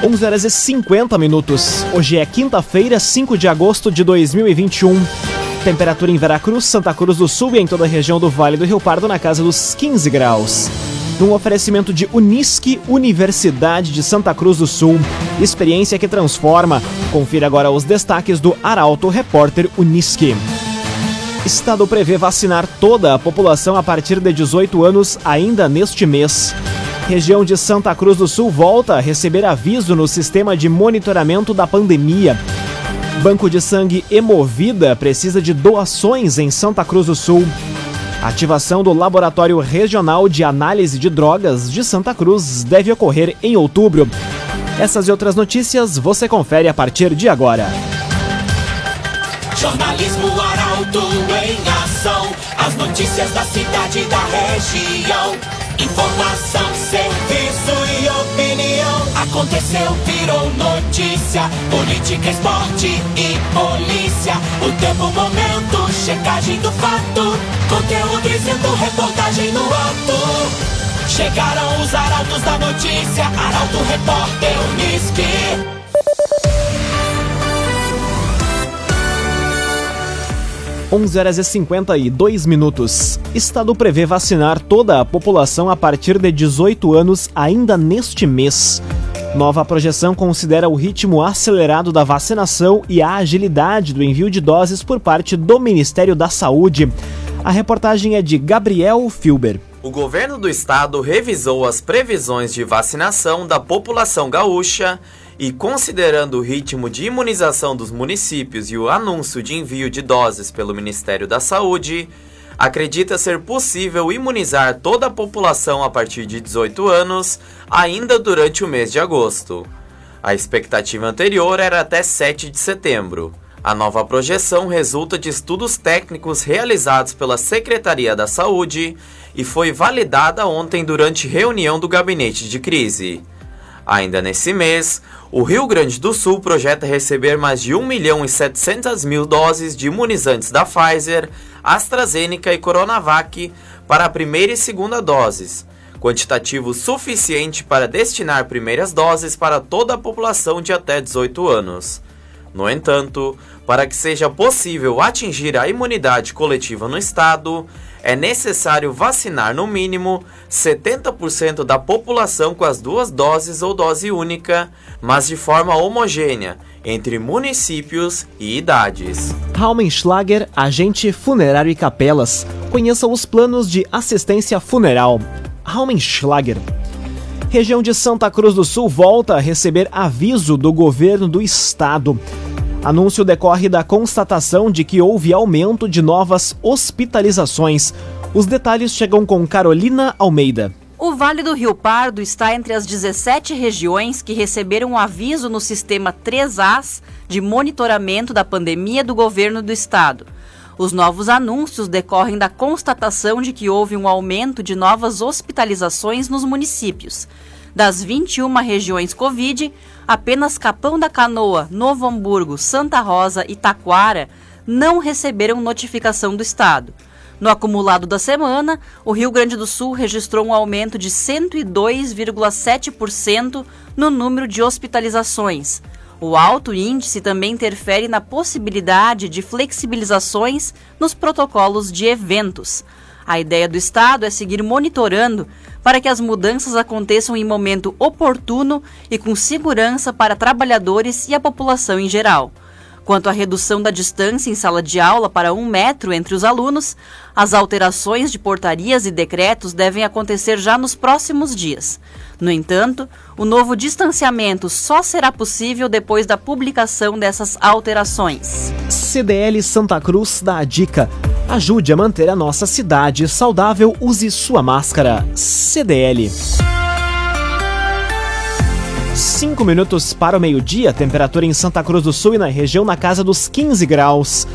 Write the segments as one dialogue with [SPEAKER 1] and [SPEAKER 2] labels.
[SPEAKER 1] 11 horas e 50 minutos. Hoje é quinta-feira, 5 de agosto de 2021. Temperatura em Veracruz, Santa Cruz do Sul e em toda a região do Vale do Rio Pardo na casa dos 15 graus. Num oferecimento de Unisque, Universidade de Santa Cruz do Sul. Experiência que transforma. Confira agora os destaques do Arauto Repórter Unisque. Estado prevê vacinar toda a população a partir de 18 anos ainda neste mês. Região de Santa Cruz do Sul volta a receber aviso no sistema de monitoramento da pandemia. Banco de sangue Emovida precisa de doações em Santa Cruz do Sul. ativação do Laboratório Regional de Análise de Drogas de Santa Cruz deve ocorrer em outubro. Essas e outras notícias você confere a partir de agora.
[SPEAKER 2] Jornalismo Arauto em ação. As notícias da cidade e da região. Informação, serviço e opinião. Aconteceu, virou notícia. Política, esporte e polícia. O tempo, momento, checagem do fato. Conteúdo dizendo, reportagem no ato. Chegaram os arautos da notícia. Arauto, repórter, Unisque.
[SPEAKER 1] 11 horas e 52 minutos. Estado prevê vacinar toda a população a partir de 18 anos ainda neste mês. Nova projeção considera o ritmo acelerado da vacinação e a agilidade do envio de doses por parte do Ministério da Saúde. A reportagem é de Gabriel Filber.
[SPEAKER 3] O governo do estado revisou as previsões de vacinação da população gaúcha e considerando o ritmo de imunização dos municípios e o anúncio de envio de doses pelo Ministério da Saúde, acredita ser possível imunizar toda a população a partir de 18 anos ainda durante o mês de agosto. A expectativa anterior era até 7 de setembro. A nova projeção resulta de estudos técnicos realizados pela Secretaria da Saúde e foi validada ontem durante reunião do gabinete de crise. Ainda nesse mês, o Rio Grande do Sul projeta receber mais de 1 milhão e 700 mil doses de imunizantes da Pfizer, AstraZeneca e Coronavac para a primeira e segunda doses, quantitativo suficiente para destinar primeiras doses para toda a população de até 18 anos. No entanto, para que seja possível atingir a imunidade coletiva no estado, é necessário vacinar no mínimo 70% da população com as duas doses ou dose única, mas de forma homogênea entre municípios e idades.
[SPEAKER 1] Raumenschlager, agente funerário e capelas. Conheça os planos de assistência funeral. Raumenschlager. Região de Santa Cruz do Sul volta a receber aviso do governo do estado. Anúncio decorre da constatação de que houve aumento de novas hospitalizações. Os detalhes chegam com Carolina Almeida.
[SPEAKER 4] O Vale do Rio Pardo está entre as 17 regiões que receberam um aviso no sistema 3As de monitoramento da pandemia do governo do estado. Os novos anúncios decorrem da constatação de que houve um aumento de novas hospitalizações nos municípios. Das 21 regiões Covid, apenas Capão da Canoa, Novo Hamburgo, Santa Rosa e Taquara não receberam notificação do Estado. No acumulado da semana, o Rio Grande do Sul registrou um aumento de 102,7% no número de hospitalizações. O alto índice também interfere na possibilidade de flexibilizações nos protocolos de eventos. A ideia do Estado é seguir monitorando para que as mudanças aconteçam em momento oportuno e com segurança para trabalhadores e a população em geral. Quanto à redução da distância em sala de aula para um metro entre os alunos, as alterações de portarias e decretos devem acontecer já nos próximos dias. No entanto, o novo distanciamento só será possível depois da publicação dessas alterações.
[SPEAKER 1] CDL Santa Cruz dá a dica. Ajude a manter a nossa cidade saudável, use sua máscara. CDL. Cinco minutos para o meio-dia, temperatura em Santa Cruz do Sul e na região na casa dos 15 graus.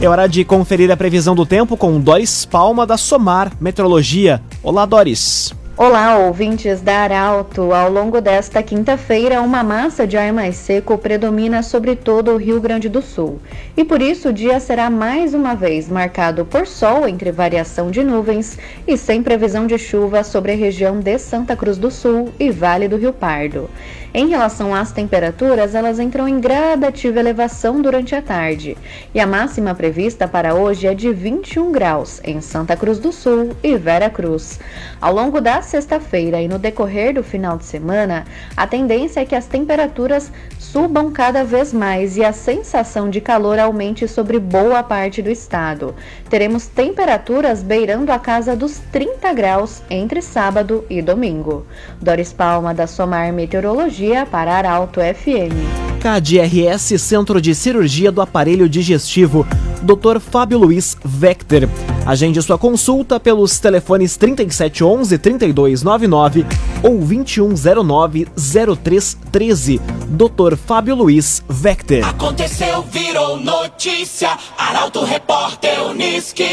[SPEAKER 1] É hora de conferir a previsão do tempo com Doris Palma da Somar Meteorologia. Olá, Doris.
[SPEAKER 5] Olá, ouvintes da Arauto. Ao longo desta quinta-feira, uma massa de ar mais seco predomina sobre todo o Rio Grande do Sul. E por isso o dia será mais uma vez marcado por sol entre variação de nuvens e sem previsão de chuva sobre a região de Santa Cruz do Sul e Vale do Rio Pardo. Em relação às temperaturas, elas entram em gradativa elevação durante a tarde. E a máxima prevista para hoje é de 21 graus em Santa Cruz do Sul e Vera Cruz. Ao longo da sexta-feira e no decorrer do final de semana, a tendência é que as temperaturas subam cada vez mais e a sensação de calor aumente sobre boa parte do estado. Teremos temperaturas beirando a casa dos 30 graus entre sábado e domingo. Doris Palma, da Somar Meteorologia, para Arauto FM.
[SPEAKER 1] KDRS Centro de Cirurgia do Aparelho Digestivo, Dr. Fábio Luiz Vector. Agende sua consulta pelos telefones 3711 3299 ou 2109 0313. Dr. Fábio Luiz Vector.
[SPEAKER 2] Aconteceu, virou notícia. Arauto Repórter Uniski.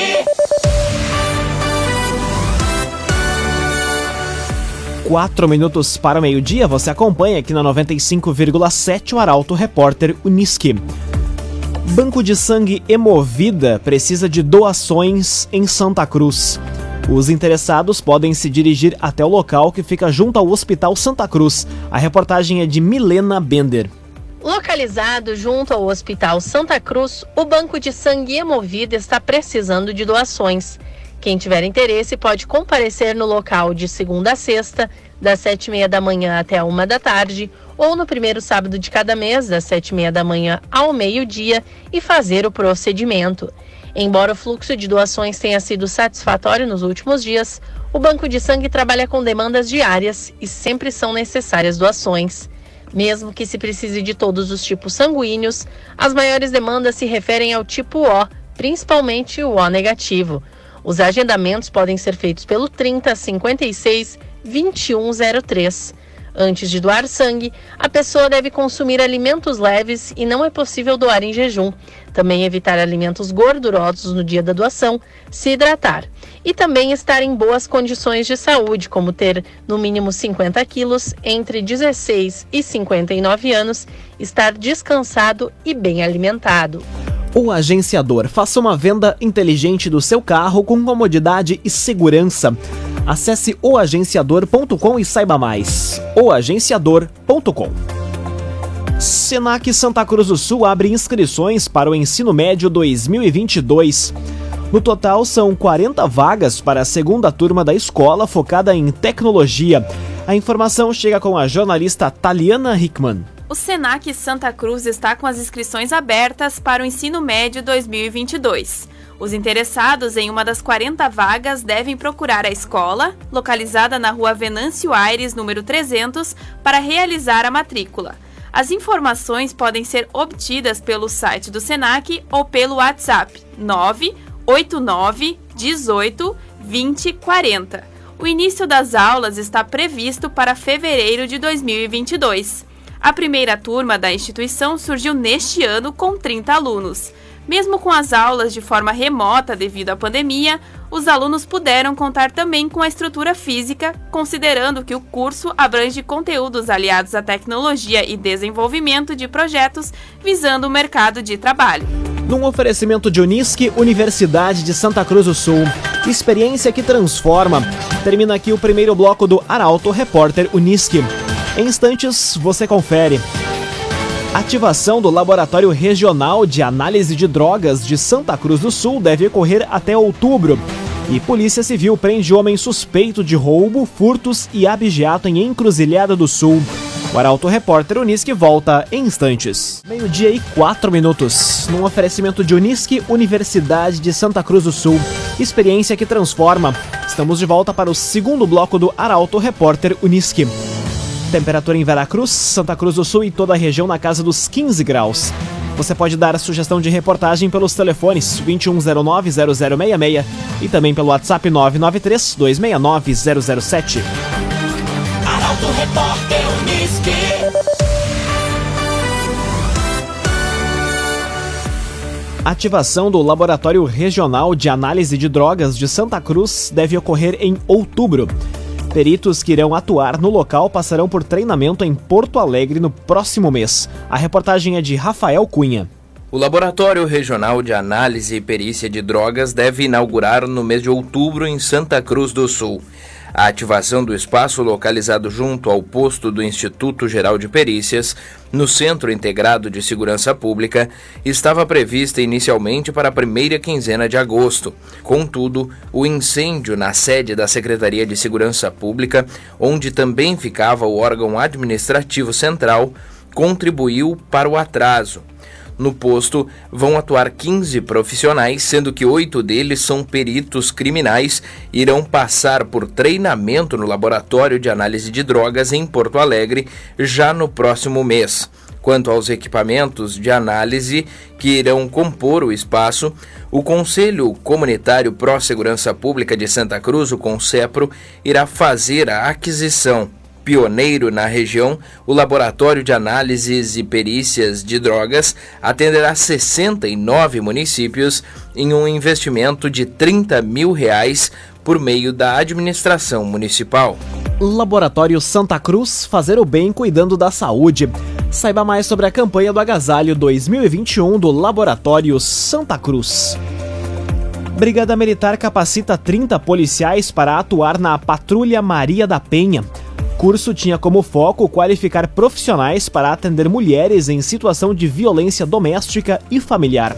[SPEAKER 1] Quatro minutos para o meio-dia, você acompanha aqui na 95,7 o Arauto Repórter Uniski. Banco de Sangue Emovida precisa de doações em Santa Cruz. Os interessados podem se dirigir até o local que fica junto ao Hospital Santa Cruz. A reportagem é de Milena Bender.
[SPEAKER 6] Localizado junto ao Hospital Santa Cruz, o Banco de Sangue Emovida está precisando de doações. Quem tiver interesse pode comparecer no local de segunda a sexta, das sete e meia da manhã até uma da tarde, ou no primeiro sábado de cada mês, das sete e meia da manhã ao meio-dia, e fazer o procedimento. Embora o fluxo de doações tenha sido satisfatório nos últimos dias, o Banco de Sangue trabalha com demandas diárias e sempre são necessárias doações. Mesmo que se precise de todos os tipos sanguíneos, as maiores demandas se referem ao tipo O, principalmente o O negativo. Os agendamentos podem ser feitos pelo 30 56 2103. Antes de doar sangue, a pessoa deve consumir alimentos leves e não é possível doar em jejum. Também evitar alimentos gordurosos no dia da doação, se hidratar. E também estar em boas condições de saúde, como ter no mínimo 50 quilos, entre 16 e 59 anos, estar descansado e bem alimentado.
[SPEAKER 1] O agenciador faça uma venda inteligente do seu carro com comodidade e segurança. Acesse oagenciador.com e saiba mais. oagenciador.com Senac Santa Cruz do Sul abre inscrições para o ensino médio 2022. No total, são 40 vagas para a segunda turma da escola focada em tecnologia. A informação chega com a jornalista Taliana Hickman.
[SPEAKER 7] O Senac Santa Cruz está com as inscrições abertas para o ensino médio 2022. Os interessados em uma das 40 vagas devem procurar a escola, localizada na rua Venâncio Aires, número 300, para realizar a matrícula. As informações podem ser obtidas pelo site do SENAC ou pelo WhatsApp 989 18 20 40. O início das aulas está previsto para fevereiro de 2022. A primeira turma da instituição surgiu neste ano com 30 alunos. Mesmo com as aulas de forma remota devido à pandemia, os alunos puderam contar também com a estrutura física, considerando que o curso abrange conteúdos aliados à tecnologia e desenvolvimento de projetos visando o mercado de trabalho.
[SPEAKER 1] Num oferecimento de Unisque, Universidade de Santa Cruz do Sul. Experiência que transforma. Termina aqui o primeiro bloco do Arauto Repórter Unisque. Em instantes, você confere. Ativação do Laboratório Regional de Análise de Drogas de Santa Cruz do Sul deve ocorrer até outubro. E Polícia Civil prende homem suspeito de roubo, furtos e abigeato em Encruzilhada do Sul. O Arauto Repórter Unisque volta em instantes. Meio-dia e quatro minutos. Num oferecimento de Unisque, Universidade de Santa Cruz do Sul. Experiência que transforma. Estamos de volta para o segundo bloco do Arauto Repórter Unisque. Temperatura em Veracruz, Santa Cruz do Sul e toda a região na casa dos 15 graus. Você pode dar a sugestão de reportagem pelos telefones 2109-0066 e também pelo WhatsApp 993-269-007.
[SPEAKER 2] Arauto Repórter Uniski.
[SPEAKER 1] Ativação do Laboratório Regional de Análise de Drogas de Santa Cruz deve ocorrer em outubro. Peritos que irão atuar no local passarão por treinamento em Porto Alegre no próximo mês. A reportagem é de Rafael Cunha.
[SPEAKER 8] O Laboratório Regional de Análise e Perícia de Drogas deve inaugurar no mês de outubro em Santa Cruz do Sul. A ativação do espaço localizado junto ao posto do Instituto Geral de Perícias, no Centro Integrado de Segurança Pública, estava prevista inicialmente para a primeira quinzena de agosto. Contudo, o incêndio na sede da Secretaria de Segurança Pública, onde também ficava o órgão administrativo central, contribuiu para o atraso. No posto vão atuar 15 profissionais, sendo que oito deles são peritos criminais e irão passar por treinamento no Laboratório de Análise de Drogas em Porto Alegre já no próximo mês. Quanto aos equipamentos de análise que irão compor o espaço, o Conselho Comunitário Pró Segurança Pública de Santa Cruz, o CONSEPRO, irá fazer a aquisição pioneiro na região, o Laboratório de Análises e Perícias de Drogas atenderá 69 municípios em um investimento de 30 mil reais por meio da administração municipal.
[SPEAKER 1] Laboratório Santa Cruz, fazer o bem cuidando da saúde. Saiba mais sobre a campanha do Agasalho 2021 do Laboratório Santa Cruz. Brigada Militar capacita 30 policiais para atuar na Patrulha Maria da Penha curso tinha como foco qualificar profissionais para atender mulheres em situação de violência doméstica e familiar.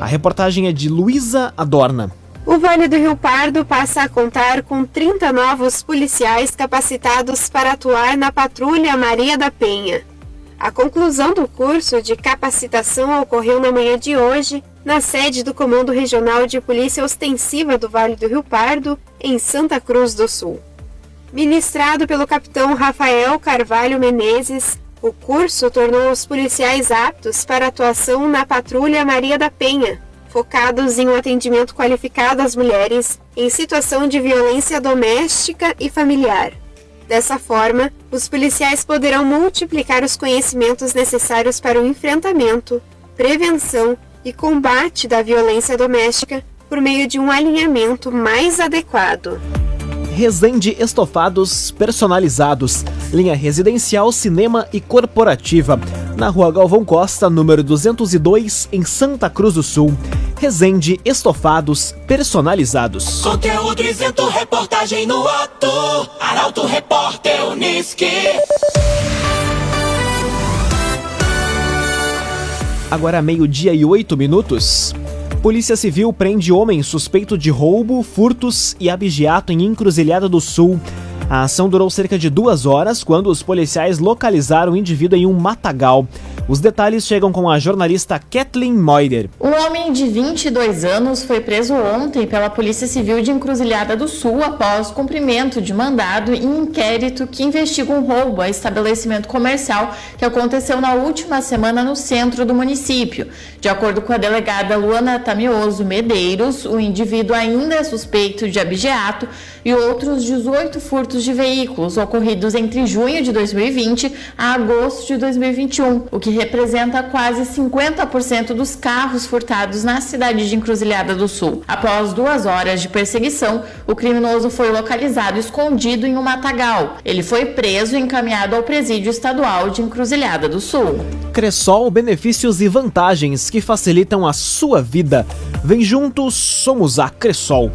[SPEAKER 1] A reportagem é de Luísa Adorna.
[SPEAKER 9] O Vale do Rio Pardo passa a contar com 30 novos policiais capacitados para atuar na Patrulha Maria da Penha. A conclusão do curso de capacitação ocorreu na manhã de hoje, na sede do Comando Regional de Polícia Ostensiva do Vale do Rio Pardo, em Santa Cruz do Sul. Ministrado pelo capitão Rafael Carvalho Menezes, o curso tornou os policiais aptos para atuação na Patrulha Maria da Penha, focados em um atendimento qualificado às mulheres em situação de violência doméstica e familiar. Dessa forma, os policiais poderão multiplicar os conhecimentos necessários para o enfrentamento, prevenção e combate da violência doméstica por meio de um alinhamento mais adequado.
[SPEAKER 1] Resende Estofados Personalizados, linha residencial, cinema e corporativa, na rua Galvão Costa, número 202, em Santa Cruz do Sul. Resende Estofados Personalizados.
[SPEAKER 2] Conteúdo isento, reportagem no ato. Arauto Repórter Uniski.
[SPEAKER 1] Agora meio-dia e oito minutos. Polícia Civil prende homem suspeito de roubo, furtos e abigeato em Encruzilhada do Sul. A ação durou cerca de duas horas quando os policiais localizaram o indivíduo em um matagal. Os detalhes chegam com a jornalista Kathleen Moider.
[SPEAKER 10] Um homem de 22 anos foi preso ontem pela Polícia Civil de Encruzilhada do Sul após cumprimento de mandado em inquérito que investiga um roubo a estabelecimento comercial que aconteceu na última semana no centro do município. De acordo com a delegada Luana Tamioso Medeiros, o indivíduo ainda é suspeito de abigeato e outros 18 furtos de veículos ocorridos entre junho de 2020 a agosto de 2021, o que representa quase 50% dos carros furtados na cidade de Encruzilhada do Sul. Após duas horas de perseguição, o criminoso foi localizado escondido em um matagal. Ele foi preso e encaminhado ao presídio estadual de Encruzilhada do Sul.
[SPEAKER 1] Cressol, benefícios e vantagens que facilitam a sua vida. Vem juntos, somos a Cressol.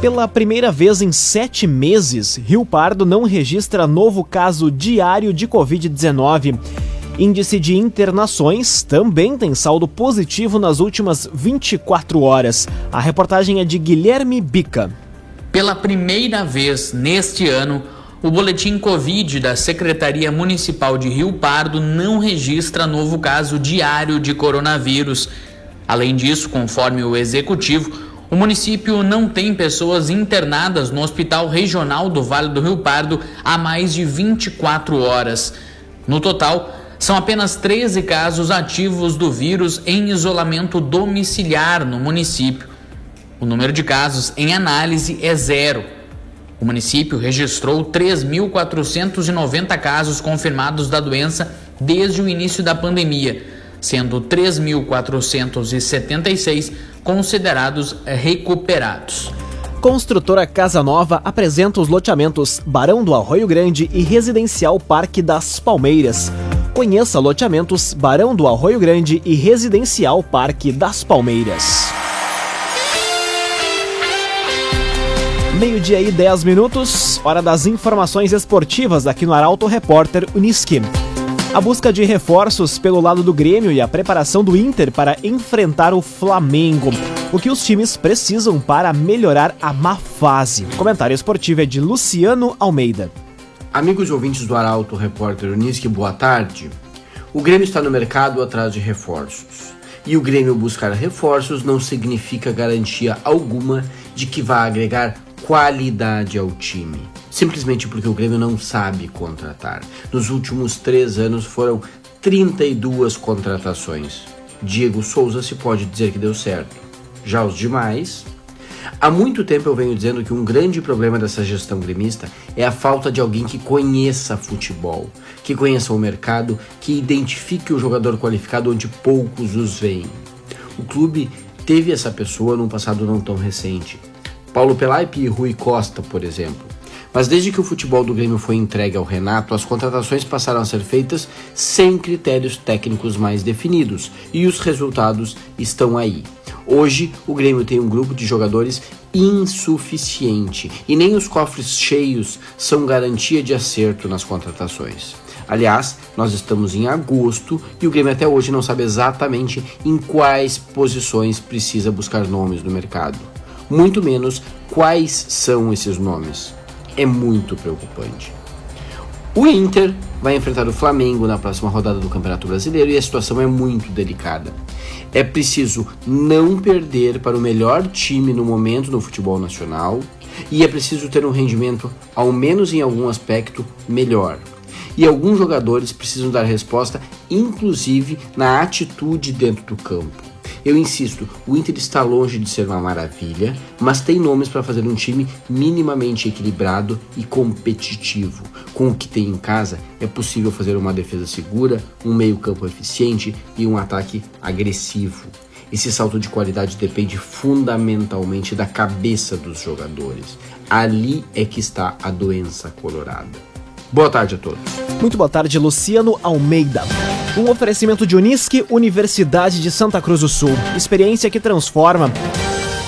[SPEAKER 1] Pela primeira vez em sete meses, Rio Pardo não registra novo caso diário de Covid-19. Índice de internações também tem saldo positivo nas últimas 24 horas. A reportagem é de Guilherme Bica.
[SPEAKER 11] Pela primeira vez neste ano, o boletim Covid da Secretaria Municipal de Rio Pardo não registra novo caso diário de coronavírus. Além disso, conforme o executivo, o município não tem pessoas internadas no Hospital Regional do Vale do Rio Pardo há mais de 24 horas. No total, são apenas 13 casos ativos do vírus em isolamento domiciliar no município. O número de casos em análise é zero. O município registrou 3.490 casos confirmados da doença desde o início da pandemia, sendo 3.476 considerados recuperados.
[SPEAKER 1] Construtora Casa Nova apresenta os loteamentos Barão do Arroio Grande e Residencial Parque das Palmeiras. Conheça loteamentos Barão do Arroio Grande e Residencial Parque das Palmeiras. Meio-dia e 10 minutos, hora das informações esportivas aqui no Arauto Repórter Uniski. A busca de reforços pelo lado do Grêmio e a preparação do Inter para enfrentar o Flamengo. O que os times precisam para melhorar a má fase. Comentário esportivo é de Luciano Almeida.
[SPEAKER 12] Amigos ouvintes do Arauto Repórter Uniski, boa tarde. O Grêmio está no mercado atrás de reforços. E o Grêmio buscar reforços não significa garantia alguma de que vai agregar qualidade ao time simplesmente porque o Grêmio não sabe contratar. Nos últimos três anos foram 32 contratações. Diego Souza se pode dizer que deu certo. Já os demais. Há muito tempo eu venho dizendo que um grande problema dessa gestão gremista é a falta de alguém que conheça futebol, que conheça o mercado, que identifique o jogador qualificado onde poucos os veem. O clube teve essa pessoa num passado não tão recente. Paulo Pelaipe e Rui Costa, por exemplo. Mas desde que o futebol do Grêmio foi entregue ao Renato, as contratações passaram a ser feitas sem critérios técnicos mais definidos e os resultados estão aí. Hoje, o Grêmio tem um grupo de jogadores insuficiente e nem os cofres cheios são garantia de acerto nas contratações. Aliás, nós estamos em agosto e o Grêmio até hoje não sabe exatamente em quais posições precisa buscar nomes no mercado. Muito menos quais são esses nomes é muito preocupante. O Inter vai enfrentar o Flamengo na próxima rodada do Campeonato Brasileiro e a situação é muito delicada. É preciso não perder para o melhor time no momento no futebol nacional e é preciso ter um rendimento, ao menos em algum aspecto, melhor. E alguns jogadores precisam dar resposta, inclusive na atitude dentro do campo. Eu insisto, o Inter está longe de ser uma maravilha, mas tem nomes para fazer um time minimamente equilibrado e competitivo. Com o que tem em casa, é possível fazer uma defesa segura, um meio-campo eficiente e um ataque agressivo. Esse salto de qualidade depende fundamentalmente da cabeça dos jogadores. Ali é que está a doença colorada. Boa tarde a todos.
[SPEAKER 1] Muito boa tarde, Luciano Almeida. Um oferecimento de Unisque, Universidade de Santa Cruz do Sul. Experiência que transforma.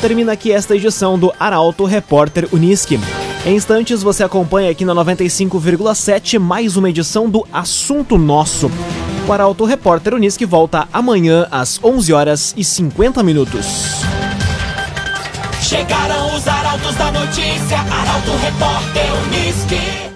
[SPEAKER 1] Termina aqui esta edição do Arauto Repórter Unisque. Em instantes você acompanha aqui na 95,7 mais uma edição do Assunto Nosso. O Arauto Repórter Unisque volta amanhã às 11 horas e 50 minutos.
[SPEAKER 2] Chegaram os arautos da notícia, Arauto Repórter Unisque.